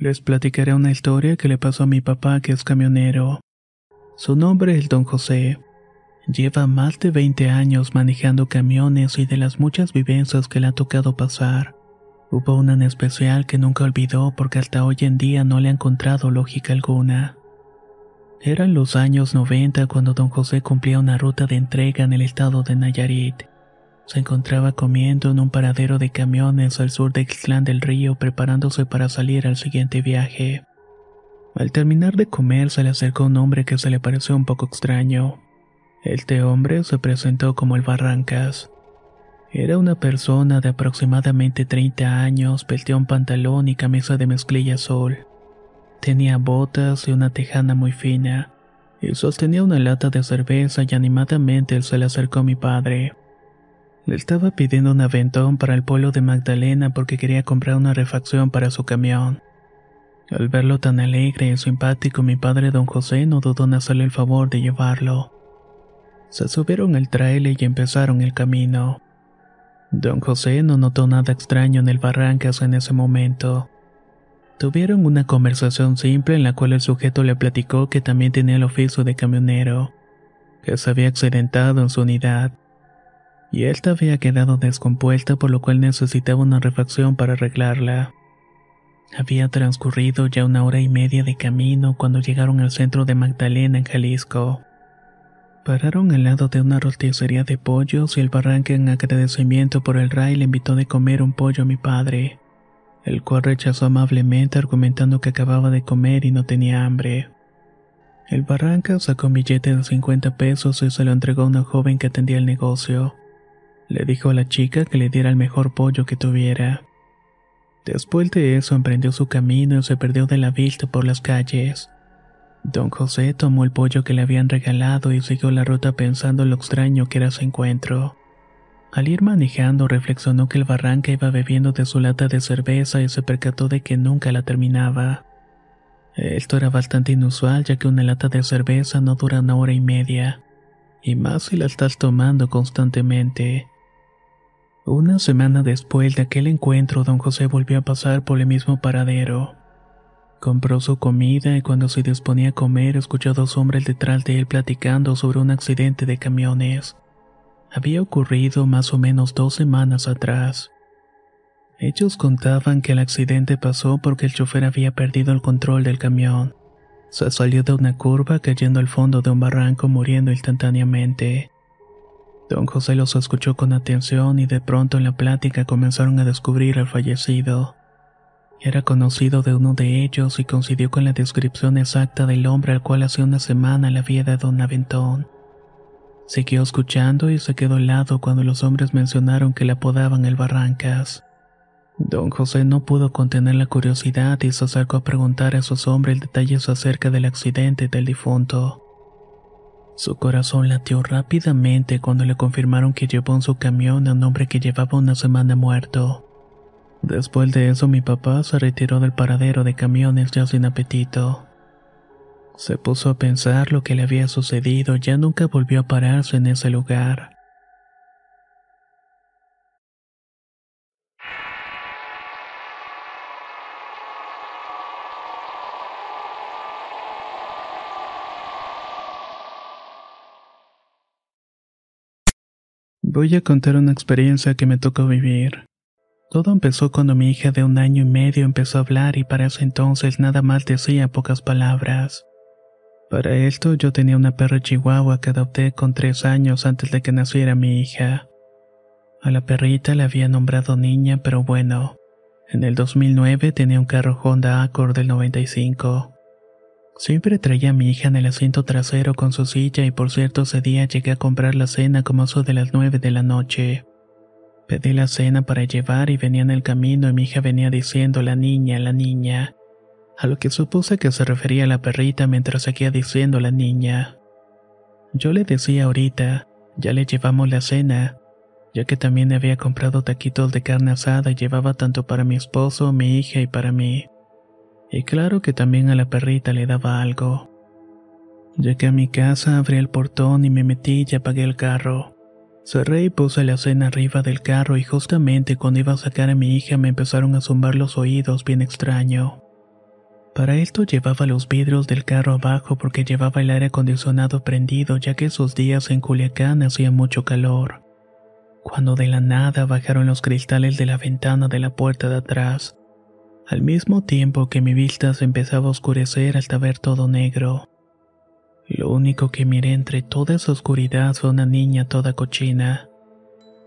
Les platicaré una historia que le pasó a mi papá que es camionero. Su nombre es Don José. Lleva más de 20 años manejando camiones y de las muchas vivencias que le ha tocado pasar, hubo una en especial que nunca olvidó porque hasta hoy en día no le ha encontrado lógica alguna. Eran los años 90 cuando don José cumplía una ruta de entrega en el estado de Nayarit. Se encontraba comiendo en un paradero de camiones al sur de Ixtlán del Río preparándose para salir al siguiente viaje. Al terminar de comer se le acercó un hombre que se le pareció un poco extraño. Este hombre se presentó como el Barrancas. Era una persona de aproximadamente 30 años, vestía un pantalón y camisa de mezclilla azul. Tenía botas y una tejana muy fina, y sostenía una lata de cerveza y animadamente se le acercó a mi padre. Le estaba pidiendo un aventón para el pueblo de Magdalena porque quería comprar una refacción para su camión. Al verlo tan alegre y simpático, mi padre don José no dudó en hacerle el favor de llevarlo. Se subieron al trailer y empezaron el camino. Don José no notó nada extraño en el Barrancas en ese momento. Tuvieron una conversación simple en la cual el sujeto le platicó que también tenía el oficio de camionero, que se había accidentado en su unidad y esta había quedado descompuesta por lo cual necesitaba una refacción para arreglarla. Había transcurrido ya una hora y media de camino cuando llegaron al centro de Magdalena en Jalisco. Pararon al lado de una rosticería de pollos y el barranque en agradecimiento por el ray le invitó de comer un pollo a mi padre, el cual rechazó amablemente argumentando que acababa de comer y no tenía hambre. El barranca sacó un billete de 50 pesos y se lo entregó a una joven que atendía el negocio. Le dijo a la chica que le diera el mejor pollo que tuviera. Después de eso emprendió su camino y se perdió de la vista por las calles. Don José tomó el pollo que le habían regalado y siguió la ruta pensando en lo extraño que era su encuentro. Al ir manejando reflexionó que el barranca iba bebiendo de su lata de cerveza y se percató de que nunca la terminaba. Esto era bastante inusual ya que una lata de cerveza no dura una hora y media, y más si la estás tomando constantemente. Una semana después de aquel encuentro, don José volvió a pasar por el mismo paradero. Compró su comida y cuando se disponía a comer escuchó a dos hombres detrás de él platicando sobre un accidente de camiones. Había ocurrido más o menos dos semanas atrás. Ellos contaban que el accidente pasó porque el chofer había perdido el control del camión. Se salió de una curva cayendo al fondo de un barranco muriendo instantáneamente. Don José los escuchó con atención y de pronto en la plática comenzaron a descubrir al fallecido. Era conocido de uno de ellos y coincidió con la descripción exacta del hombre al cual hace una semana le había dado un aventón. Siguió escuchando y se quedó al lado cuando los hombres mencionaron que le apodaban el Barrancas. Don José no pudo contener la curiosidad y se acercó a preguntar a esos hombres detalles acerca del accidente del difunto. Su corazón latió rápidamente cuando le confirmaron que llevó en su camión a un hombre que llevaba una semana muerto. Después de eso mi papá se retiró del paradero de camiones ya sin apetito. Se puso a pensar lo que le había sucedido, ya nunca volvió a pararse en ese lugar. Voy a contar una experiencia que me tocó vivir. Todo empezó cuando mi hija de un año y medio empezó a hablar y para ese entonces nada más decía pocas palabras. Para esto yo tenía una perra chihuahua que adopté con tres años antes de que naciera mi hija. A la perrita le había nombrado niña, pero bueno, en el 2009 tenía un carro Honda Accord del 95. Siempre traía a mi hija en el asiento trasero con su silla y por cierto ese día llegué a comprar la cena como eso de las nueve de la noche. Pedí la cena para llevar y venía en el camino y mi hija venía diciendo la niña, la niña, a lo que supuse que se refería a la perrita mientras seguía diciendo la niña. Yo le decía ahorita, ya le llevamos la cena, ya que también había comprado taquitos de carne asada y llevaba tanto para mi esposo, mi hija y para mí. Y claro que también a la perrita le daba algo. Llegué a mi casa, abrí el portón y me metí y apagué el carro. Cerré y puse la cena arriba del carro y justamente cuando iba a sacar a mi hija me empezaron a zumbar los oídos bien extraño. Para esto llevaba los vidrios del carro abajo porque llevaba el aire acondicionado prendido ya que esos días en Culiacán hacía mucho calor. Cuando de la nada bajaron los cristales de la ventana de la puerta de atrás al mismo tiempo que mi vista se empezaba a oscurecer hasta ver todo negro. Lo único que miré entre toda esa oscuridad fue una niña toda cochina.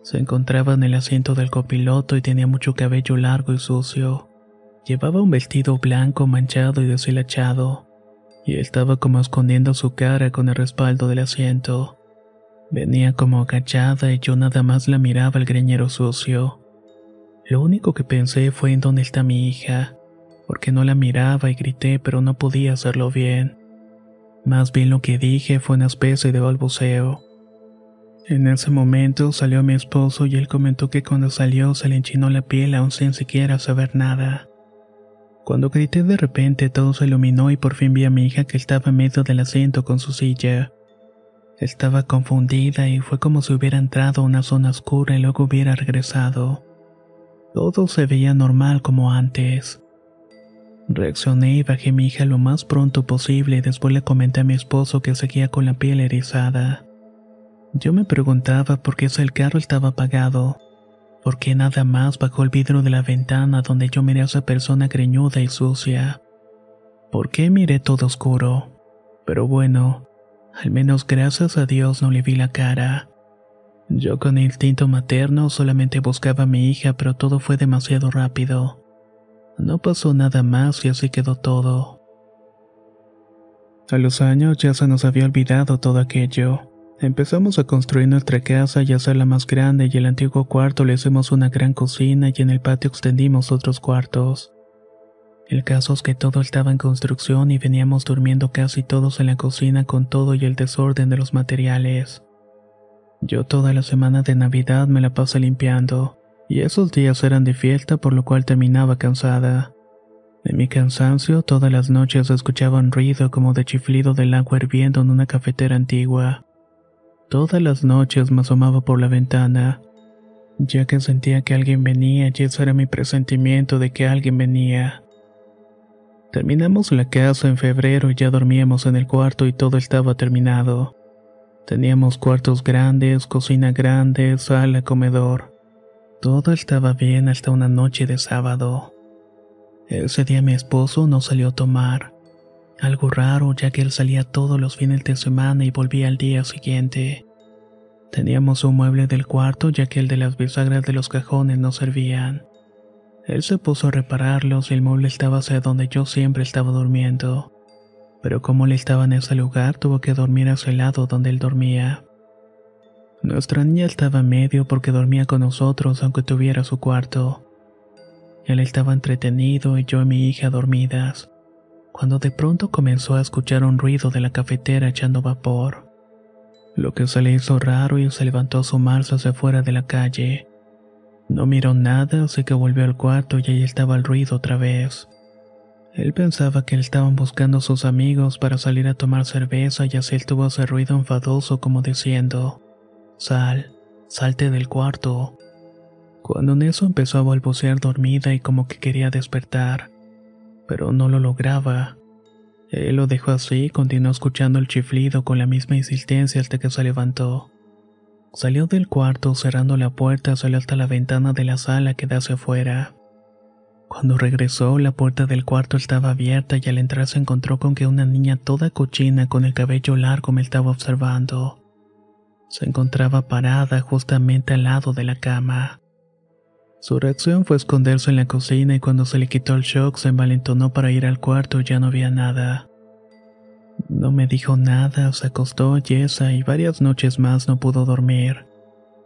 Se encontraba en el asiento del copiloto y tenía mucho cabello largo y sucio. Llevaba un vestido blanco manchado y deshilachado, y estaba como escondiendo su cara con el respaldo del asiento. Venía como agachada y yo nada más la miraba el greñero sucio. Lo único que pensé fue en dónde está mi hija, porque no la miraba y grité pero no podía hacerlo bien. Más bien lo que dije fue una especie de balbuceo. En ese momento salió mi esposo y él comentó que cuando salió se le enchinó la piel aún sin siquiera saber nada. Cuando grité de repente todo se iluminó y por fin vi a mi hija que estaba en medio del asiento con su silla. Estaba confundida y fue como si hubiera entrado a una zona oscura y luego hubiera regresado. Todo se veía normal como antes. Reaccioné y bajé mi hija lo más pronto posible y después le comenté a mi esposo que seguía con la piel erizada. Yo me preguntaba por qué el carro estaba apagado, por qué nada más bajó el vidrio de la ventana donde yo miré a esa persona greñuda y sucia. ¿Por qué miré todo oscuro? Pero bueno, al menos gracias a Dios no le vi la cara. Yo con instinto materno solamente buscaba a mi hija, pero todo fue demasiado rápido. No pasó nada más y así quedó todo. A los años ya se nos había olvidado todo aquello. Empezamos a construir nuestra casa y hacerla más grande y el antiguo cuarto le hicimos una gran cocina y en el patio extendimos otros cuartos. El caso es que todo estaba en construcción y veníamos durmiendo casi todos en la cocina con todo y el desorden de los materiales. Yo toda la semana de Navidad me la pasé limpiando, y esos días eran de fiesta por lo cual terminaba cansada. De mi cansancio, todas las noches escuchaba un ruido como de chiflido del agua hirviendo en una cafetera antigua. Todas las noches me asomaba por la ventana, ya que sentía que alguien venía y ese era mi presentimiento de que alguien venía. Terminamos la casa en febrero y ya dormíamos en el cuarto y todo estaba terminado. Teníamos cuartos grandes, cocina grande, sala, comedor. Todo estaba bien hasta una noche de sábado. Ese día mi esposo no salió a tomar. Algo raro ya que él salía todos los fines de semana y volvía al día siguiente. Teníamos un mueble del cuarto ya que el de las bisagras de los cajones no servían. Él se puso a repararlos y el mueble estaba hacia donde yo siempre estaba durmiendo pero como él estaba en ese lugar, tuvo que dormir a su lado donde él dormía. Nuestra niña estaba medio porque dormía con nosotros aunque tuviera su cuarto. Él estaba entretenido y yo y mi hija dormidas, cuando de pronto comenzó a escuchar un ruido de la cafetera echando vapor. Lo que se le hizo raro y se levantó a sumarse hacia afuera de la calle. No miró nada, así que volvió al cuarto y ahí estaba el ruido otra vez. Él pensaba que le estaban buscando sus amigos para salir a tomar cerveza y así él tuvo ese ruido enfadoso como diciendo, Sal, salte del cuarto. Cuando en eso empezó a balbucear dormida y como que quería despertar, pero no lo lograba. Él lo dejó así y continuó escuchando el chiflido con la misma insistencia hasta que se levantó. Salió del cuarto cerrando la puerta, salió hasta la ventana de la sala que da hacia afuera. Cuando regresó, la puerta del cuarto estaba abierta y al entrar se encontró con que una niña toda cochina con el cabello largo me estaba observando. Se encontraba parada justamente al lado de la cama. Su reacción fue esconderse en la cocina y cuando se le quitó el shock se envalentonó para ir al cuarto y ya no había nada. No me dijo nada, se acostó yesa y varias noches más no pudo dormir.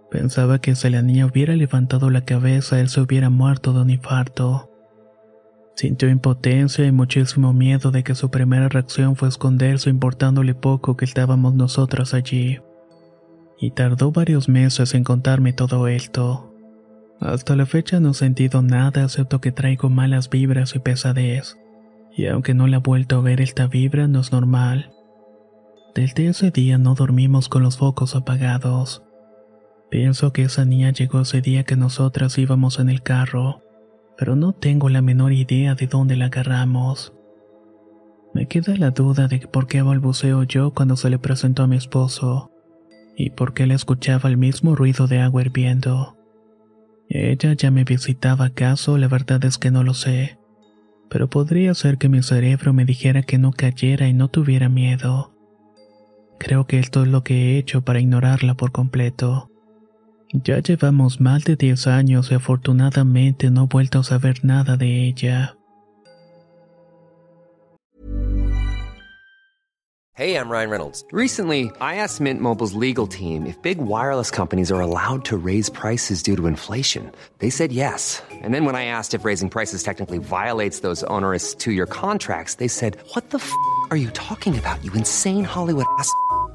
Pensaba que si la niña hubiera levantado la cabeza, él se hubiera muerto de un infarto. Sintió impotencia y muchísimo miedo de que su primera reacción fue esconderse importándole poco que estábamos nosotras allí. Y tardó varios meses en contarme todo esto. Hasta la fecha no he sentido nada excepto que traigo malas vibras y pesadez. Y aunque no la he vuelto a ver esta vibra no es normal. Desde ese día no dormimos con los focos apagados. Pienso que esa niña llegó ese día que nosotras íbamos en el carro, pero no tengo la menor idea de dónde la agarramos. Me queda la duda de por qué balbuceo yo cuando se le presentó a mi esposo, y por qué le escuchaba el mismo ruido de agua hirviendo. ¿Ella ya me visitaba acaso? La verdad es que no lo sé. Pero podría ser que mi cerebro me dijera que no cayera y no tuviera miedo. Creo que esto es lo que he hecho para ignorarla por completo. Ya llevamos más de 10 años y afortunadamente no he vuelto a saber nada de ella. Hey, I'm Ryan Reynolds. Recently, I asked Mint Mobile's legal team if big wireless companies are allowed to raise prices due to inflation. They said yes. And then when I asked if raising prices technically violates those onerous two year contracts, they said, What the f are you talking about, you insane Hollywood ass?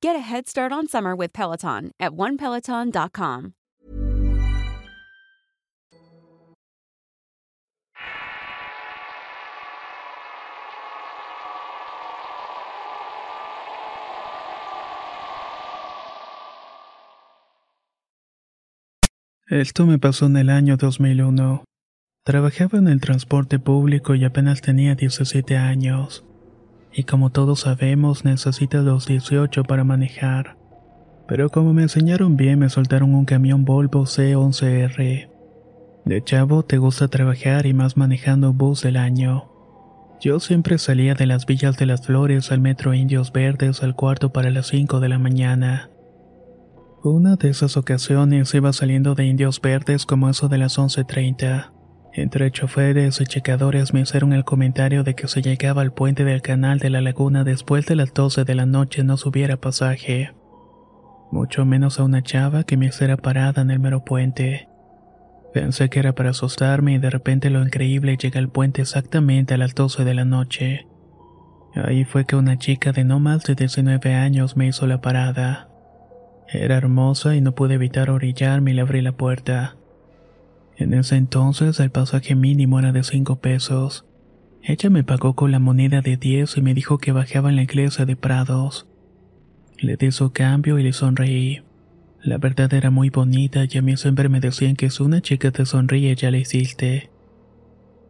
Get a head start on summer with Peloton at onepeloton.com. Esto me pasó en el año 2001. Trabajaba en el transporte público y apenas tenía 17 años. Y como todos sabemos, necesitas los 18 para manejar. Pero como me enseñaron bien, me soltaron un camión Volvo C11R. De chavo te gusta trabajar y más manejando bus del año. Yo siempre salía de las villas de las flores al metro Indios Verdes al cuarto para las 5 de la mañana. Una de esas ocasiones iba saliendo de Indios Verdes como eso de las 11.30. Entre choferes y checadores me hicieron el comentario de que si llegaba al puente del canal de la laguna después de las 12 de la noche no subiera pasaje. Mucho menos a una chava que me hiciera parada en el mero puente. Pensé que era para asustarme y de repente lo increíble llega al puente exactamente a las 12 de la noche. Ahí fue que una chica de no más de 19 años me hizo la parada. Era hermosa y no pude evitar orillarme y le abrí la puerta. En ese entonces el pasaje mínimo era de cinco pesos. Ella me pagó con la moneda de 10 y me dijo que bajaba en la iglesia de Prados. Le di su cambio y le sonreí. La verdad era muy bonita y a mí siempre me decían que si una chica te sonríe ya le hiciste.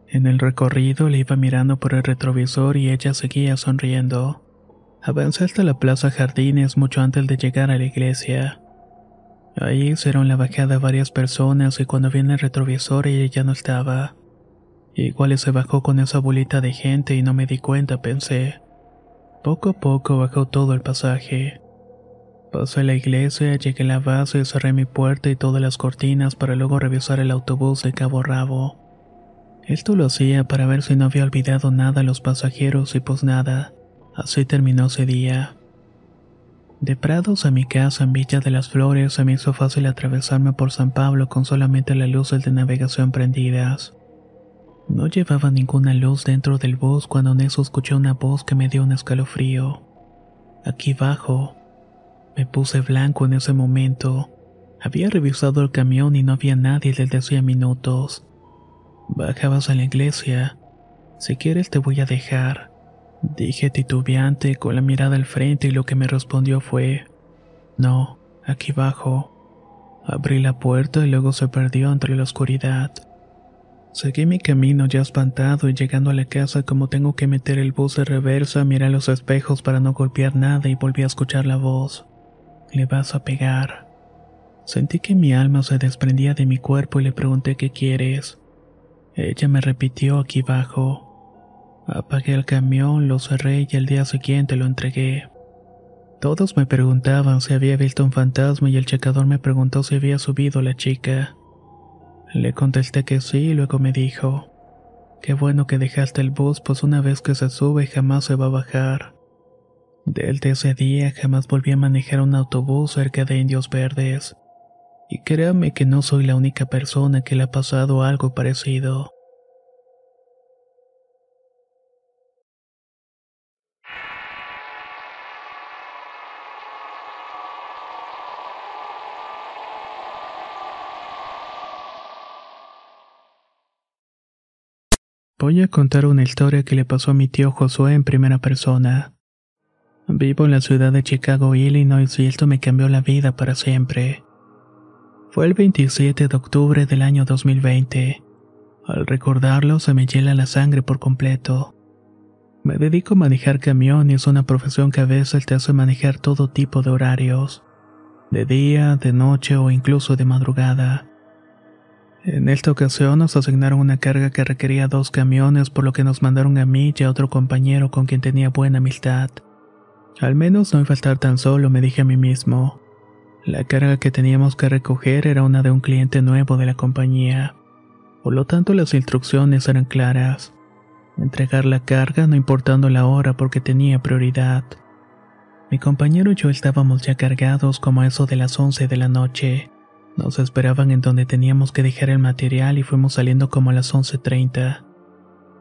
En el recorrido le iba mirando por el retrovisor y ella seguía sonriendo. Avancé hasta la plaza Jardines mucho antes de llegar a la iglesia. Ahí hicieron la bajada varias personas y cuando vi el retrovisor ella ya no estaba. Igual se bajó con esa bolita de gente y no me di cuenta, pensé. Poco a poco bajó todo el pasaje. Pasé a la iglesia, llegué a la base, cerré mi puerta y todas las cortinas para luego revisar el autobús de cabo a rabo. Esto lo hacía para ver si no había olvidado nada a los pasajeros y pues nada. Así terminó ese día. De Prados a mi casa en Villa de las Flores se me hizo fácil atravesarme por San Pablo con solamente las luces de navegación prendidas. No llevaba ninguna luz dentro del bus cuando en eso escuché una voz que me dio un escalofrío. Aquí bajo. Me puse blanco en ese momento. Había revisado el camión y no había nadie desde hacía minutos. Bajabas a la iglesia. Si quieres te voy a dejar. Dije titubeante con la mirada al frente y lo que me respondió fue, no, aquí bajo. Abrí la puerta y luego se perdió entre la oscuridad. Seguí mi camino ya espantado y llegando a la casa como tengo que meter el bus de reversa, miré los espejos para no golpear nada y volví a escuchar la voz. Le vas a pegar. Sentí que mi alma se desprendía de mi cuerpo y le pregunté qué quieres. Ella me repitió aquí abajo. Apagué el camión, lo cerré y el día siguiente lo entregué. Todos me preguntaban si había visto un fantasma y el checador me preguntó si había subido la chica. Le contesté que sí y luego me dijo, qué bueno que dejaste el bus pues una vez que se sube jamás se va a bajar. Desde ese día jamás volví a manejar un autobús cerca de Indios Verdes. Y créame que no soy la única persona que le ha pasado algo parecido. Voy a contar una historia que le pasó a mi tío Josué en primera persona. Vivo en la ciudad de Chicago, Illinois, y esto me cambió la vida para siempre. Fue el 27 de octubre del año 2020. Al recordarlo se me hiela la sangre por completo. Me dedico a manejar camión y es una profesión que a veces te hace manejar todo tipo de horarios. De día, de noche o incluso de madrugada. En esta ocasión nos asignaron una carga que requería dos camiones, por lo que nos mandaron a mí y a otro compañero con quien tenía buena amistad. Al menos no iba a estar tan solo, me dije a mí mismo. La carga que teníamos que recoger era una de un cliente nuevo de la compañía. Por lo tanto, las instrucciones eran claras. Entregar la carga no importando la hora porque tenía prioridad. Mi compañero y yo estábamos ya cargados como a eso de las 11 de la noche. Nos esperaban en donde teníamos que dejar el material y fuimos saliendo como a las 11.30.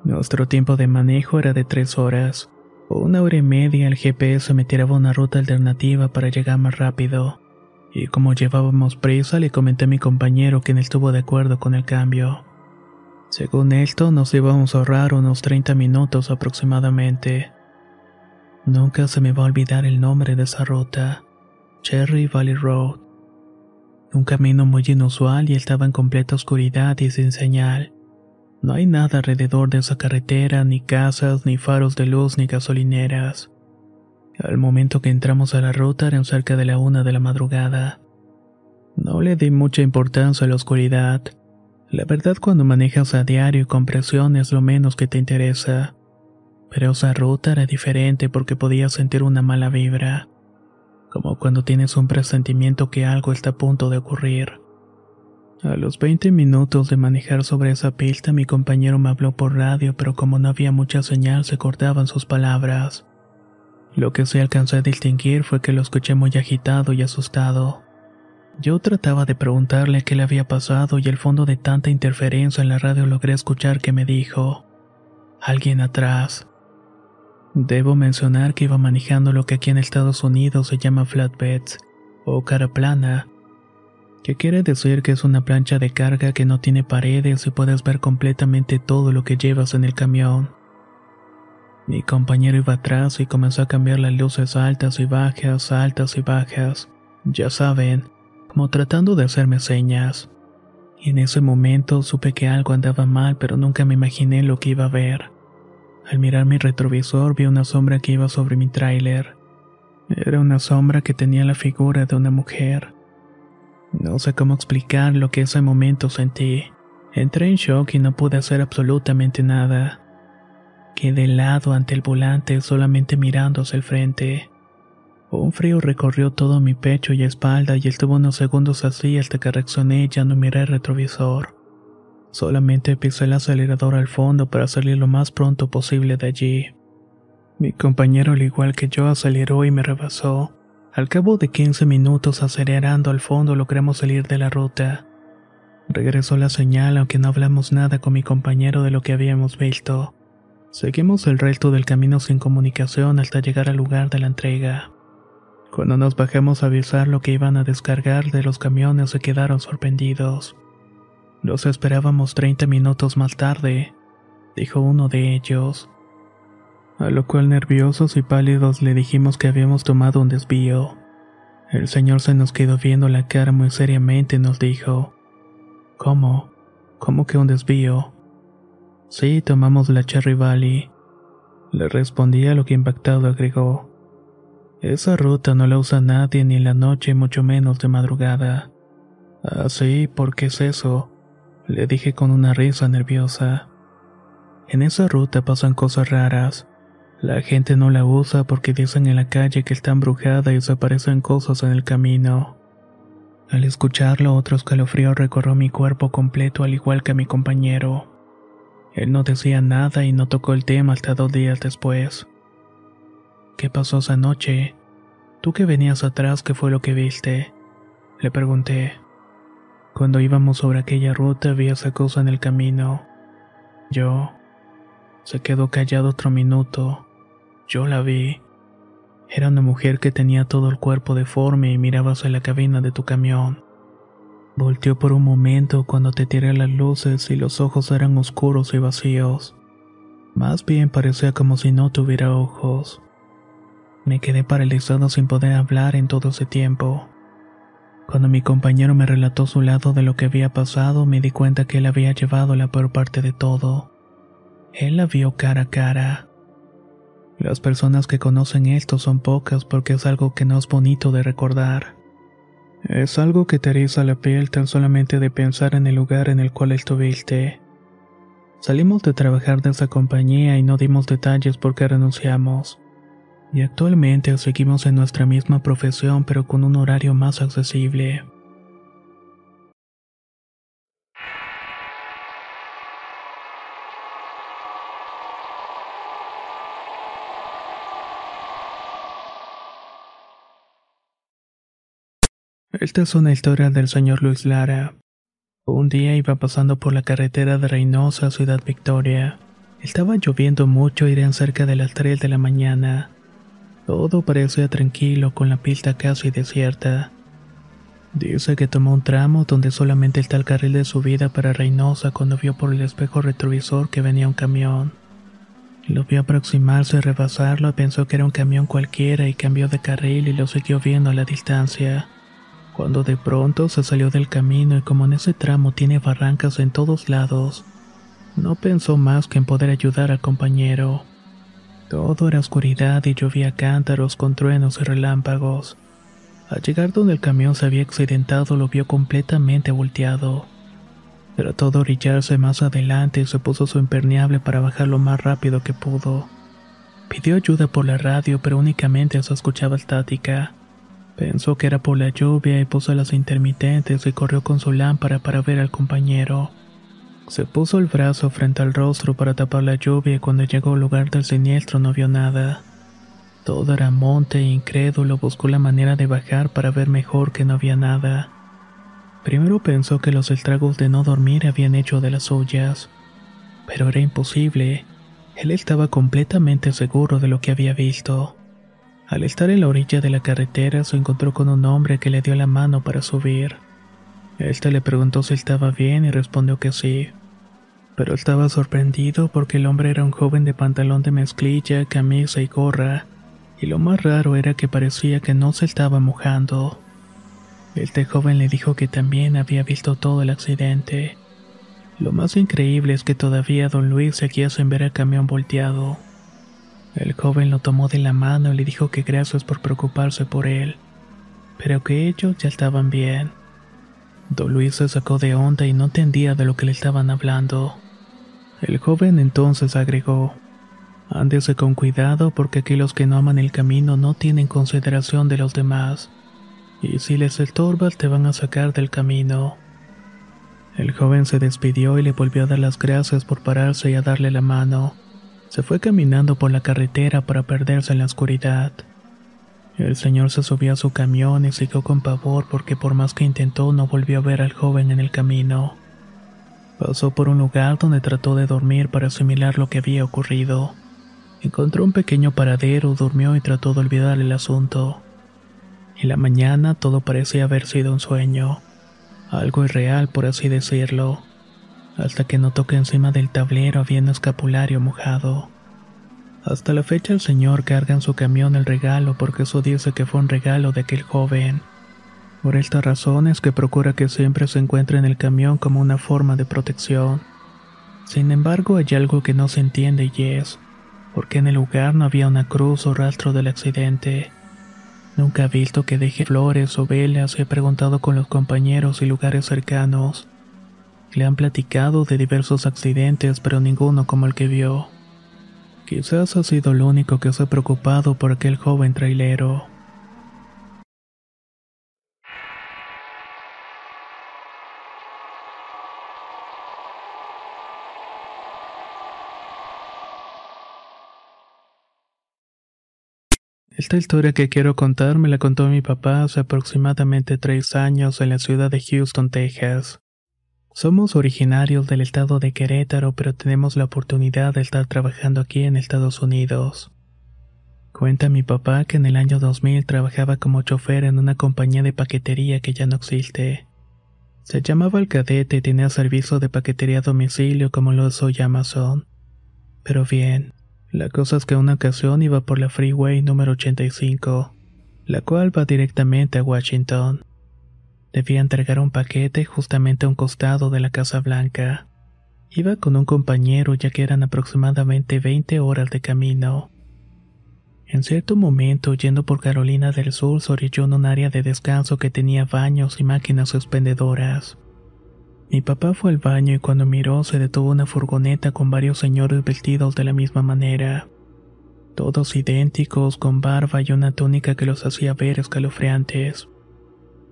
Nuestro tiempo de manejo era de tres horas. O una hora y media el GPS me tiraba una ruta alternativa para llegar más rápido. Y como llevábamos prisa, le comenté a mi compañero que no estuvo de acuerdo con el cambio. Según esto, nos íbamos a ahorrar unos 30 minutos aproximadamente. Nunca se me va a olvidar el nombre de esa ruta, Cherry Valley Road. Un camino muy inusual y estaba en completa oscuridad y sin señal. No hay nada alrededor de esa carretera, ni casas, ni faros de luz, ni gasolineras. Al momento que entramos a la ruta eran cerca de la una de la madrugada. No le di mucha importancia a la oscuridad. La verdad cuando manejas a diario y con presión es lo menos que te interesa. Pero esa ruta era diferente porque podía sentir una mala vibra como cuando tienes un presentimiento que algo está a punto de ocurrir. A los 20 minutos de manejar sobre esa pista mi compañero me habló por radio, pero como no había mucha señal se cortaban sus palabras. Lo que sí alcancé a distinguir fue que lo escuché muy agitado y asustado. Yo trataba de preguntarle qué le había pasado y al fondo de tanta interferencia en la radio logré escuchar que me dijo, alguien atrás. Debo mencionar que iba manejando lo que aquí en Estados Unidos se llama flatbeds o cara plana, que quiere decir que es una plancha de carga que no tiene paredes y puedes ver completamente todo lo que llevas en el camión. Mi compañero iba atrás y comenzó a cambiar las luces altas y bajas, altas y bajas, ya saben, como tratando de hacerme señas. Y en ese momento supe que algo andaba mal, pero nunca me imaginé lo que iba a ver. Al mirar mi retrovisor vi una sombra que iba sobre mi tráiler. Era una sombra que tenía la figura de una mujer. No sé cómo explicar lo que ese momento sentí. Entré en shock y no pude hacer absolutamente nada. Quedé helado ante el volante solamente mirando hacia el frente. Un frío recorrió todo mi pecho y espalda y estuvo unos segundos así hasta que reaccioné y ya no miré el retrovisor. Solamente pisé el acelerador al fondo para salir lo más pronto posible de allí. Mi compañero, al igual que yo, aceleró y me rebasó. Al cabo de 15 minutos acelerando al fondo logramos salir de la ruta. Regresó la señal aunque no hablamos nada con mi compañero de lo que habíamos visto. Seguimos el resto del camino sin comunicación hasta llegar al lugar de la entrega. Cuando nos bajamos a avisar lo que iban a descargar de los camiones se quedaron sorprendidos. Los esperábamos 30 minutos más tarde, dijo uno de ellos. A lo cual nerviosos y pálidos le dijimos que habíamos tomado un desvío. El señor se nos quedó viendo la cara muy seriamente y nos dijo, ¿Cómo? ¿Cómo que un desvío? Sí, tomamos la Cherry Valley. Le respondí a lo que impactado agregó. Esa ruta no la usa nadie ni en la noche, mucho menos de madrugada. Ah, sí, ¿por qué es eso? Le dije con una risa nerviosa. En esa ruta pasan cosas raras. La gente no la usa porque dicen en la calle que está embrujada y se aparecen cosas en el camino. Al escucharlo, otro escalofrío recorrió mi cuerpo completo al igual que a mi compañero. Él no decía nada y no tocó el tema hasta dos días después. ¿Qué pasó esa noche? ¿Tú que venías atrás, qué fue lo que viste? Le pregunté. Cuando íbamos sobre aquella ruta vi esa cosa en el camino. Yo... Se quedó callado otro minuto. Yo la vi. Era una mujer que tenía todo el cuerpo deforme y miraba hacia la cabina de tu camión. Volteó por un momento cuando te tiré las luces y los ojos eran oscuros y vacíos. Más bien parecía como si no tuviera ojos. Me quedé paralizado sin poder hablar en todo ese tiempo. Cuando mi compañero me relató su lado de lo que había pasado, me di cuenta que él había llevado la peor parte de todo. Él la vio cara a cara. Las personas que conocen esto son pocas porque es algo que no es bonito de recordar. Es algo que te eriza la piel tan solamente de pensar en el lugar en el cual estuviste. Salimos de trabajar de esa compañía y no dimos detalles porque renunciamos. Y actualmente seguimos en nuestra misma profesión pero con un horario más accesible. Esta es una historia del señor Luis Lara. Un día iba pasando por la carretera de Reynosa a Ciudad Victoria. Estaba lloviendo mucho y eran cerca de las 3 de la mañana. Todo parecía tranquilo con la pista casi desierta. Dice que tomó un tramo donde solamente está el carril de subida para Reynosa cuando vio por el espejo retrovisor que venía un camión. Lo vio aproximarse y rebasarlo pensó que era un camión cualquiera y cambió de carril y lo siguió viendo a la distancia cuando de pronto se salió del camino y como en ese tramo tiene barrancas en todos lados, no pensó más que en poder ayudar al compañero. Todo era oscuridad y llovía cántaros con truenos y relámpagos. Al llegar donde el camión se había accidentado lo vio completamente volteado. Trató de orillarse más adelante y se puso su impermeable para bajar lo más rápido que pudo. Pidió ayuda por la radio pero únicamente se escuchaba estática. Pensó que era por la lluvia y puso las intermitentes y corrió con su lámpara para ver al compañero. Se puso el brazo frente al rostro para tapar la lluvia y cuando llegó al lugar del siniestro no vio nada. Todo era monte e incrédulo buscó la manera de bajar para ver mejor que no había nada. Primero pensó que los estragos de no dormir habían hecho de las suyas. Pero era imposible. Él estaba completamente seguro de lo que había visto. Al estar en la orilla de la carretera se encontró con un hombre que le dio la mano para subir. Este le preguntó si estaba bien y respondió que sí. Pero estaba sorprendido porque el hombre era un joven de pantalón de mezclilla, camisa y gorra, y lo más raro era que parecía que no se estaba mojando. Este joven le dijo que también había visto todo el accidente. Lo más increíble es que todavía don Luis seguía sin ver el camión volteado. El joven lo tomó de la mano y le dijo que gracias por preocuparse por él, pero que ellos ya estaban bien. Don Luis se sacó de onda y no entendía de lo que le estaban hablando. El joven entonces agregó, Ándese con cuidado porque aquí los que no aman el camino no tienen consideración de los demás, y si les estorbas te van a sacar del camino. El joven se despidió y le volvió a dar las gracias por pararse y a darle la mano. Se fue caminando por la carretera para perderse en la oscuridad. El señor se subió a su camión y siguió con pavor porque por más que intentó no volvió a ver al joven en el camino. Pasó por un lugar donde trató de dormir para asimilar lo que había ocurrido. Encontró un pequeño paradero, durmió y trató de olvidar el asunto. En la mañana todo parecía haber sido un sueño, algo irreal por así decirlo hasta que notó que encima del tablero había un escapulario mojado. Hasta la fecha el señor carga en su camión el regalo porque eso dice que fue un regalo de aquel joven. Por esta razón es que procura que siempre se encuentre en el camión como una forma de protección. Sin embargo, hay algo que no se entiende y es, ¿por qué en el lugar no había una cruz o rastro del accidente? Nunca he visto que deje flores o velas he preguntado con los compañeros y lugares cercanos. Le han platicado de diversos accidentes, pero ninguno como el que vio. Quizás ha sido el único que se ha preocupado por aquel joven trailero. Esta historia que quiero contar me la contó mi papá hace aproximadamente tres años en la ciudad de Houston, Texas. Somos originarios del estado de Querétaro, pero tenemos la oportunidad de estar trabajando aquí en Estados Unidos. Cuenta mi papá que en el año 2000 trabajaba como chofer en una compañía de paquetería que ya no existe. Se llamaba El Cadete y tenía servicio de paquetería a domicilio como lo es hoy Amazon. Pero bien, la cosa es que una ocasión iba por la freeway número 85, la cual va directamente a Washington. Debía entregar un paquete justamente a un costado de la Casa Blanca. Iba con un compañero ya que eran aproximadamente 20 horas de camino. En cierto momento, yendo por Carolina del Sur, se orilló en un área de descanso que tenía baños y máquinas expendedoras. Mi papá fue al baño y cuando miró se detuvo una furgoneta con varios señores vestidos de la misma manera. Todos idénticos, con barba y una túnica que los hacía ver escalofriantes.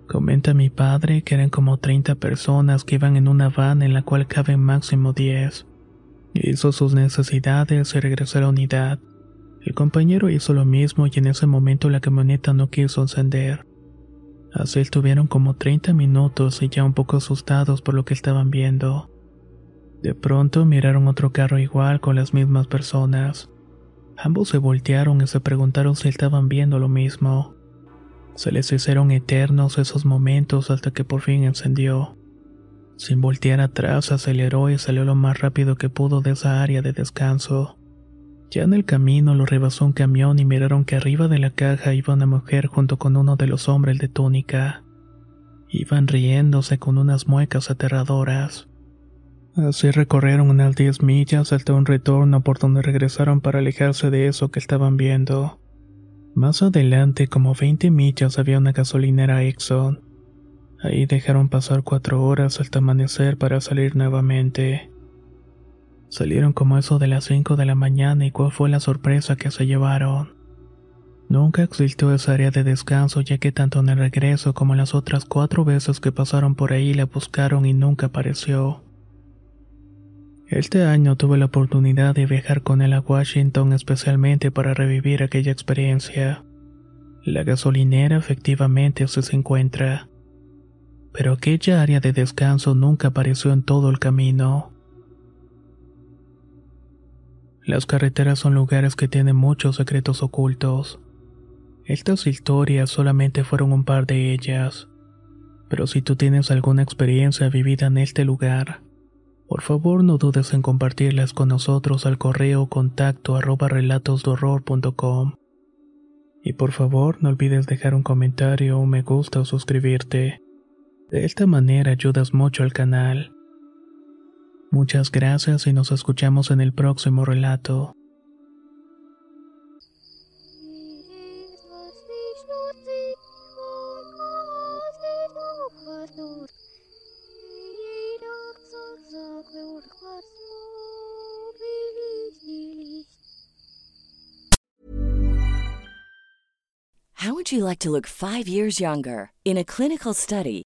Comenta mi padre que eran como 30 personas que iban en una van en la cual caben máximo 10. Hizo sus necesidades y regresó a la unidad. El compañero hizo lo mismo y en ese momento la camioneta no quiso encender. Así estuvieron como 30 minutos y ya un poco asustados por lo que estaban viendo. De pronto miraron otro carro igual con las mismas personas. Ambos se voltearon y se preguntaron si estaban viendo lo mismo. Se les hicieron eternos esos momentos hasta que por fin encendió. Sin voltear atrás, aceleró y salió lo más rápido que pudo de esa área de descanso. Ya en el camino lo rebasó un camión y miraron que arriba de la caja iba una mujer junto con uno de los hombres de túnica. Iban riéndose con unas muecas aterradoras. Así recorrieron unas diez millas hasta un retorno por donde regresaron para alejarse de eso que estaban viendo. Más adelante, como 20 millas, había una gasolinera Exxon. Ahí dejaron pasar cuatro horas hasta amanecer para salir nuevamente. Salieron como eso de las 5 de la mañana y cuál fue la sorpresa que se llevaron. Nunca existió esa área de descanso ya que tanto en el regreso como las otras cuatro veces que pasaron por ahí la buscaron y nunca apareció. Este año tuve la oportunidad de viajar con él a Washington especialmente para revivir aquella experiencia. La gasolinera efectivamente se encuentra, pero aquella área de descanso nunca apareció en todo el camino. Las carreteras son lugares que tienen muchos secretos ocultos. Estas historias solamente fueron un par de ellas. Pero si tú tienes alguna experiencia vivida en este lugar, por favor no dudes en compartirlas con nosotros al correo contacto arroba relatosdorror.com. Y por favor no olvides dejar un comentario, un me gusta o suscribirte. De esta manera ayudas mucho al canal. Muchas gracias y nos escuchamos en el próximo relato. How would you like to look five years younger? In a clinical study,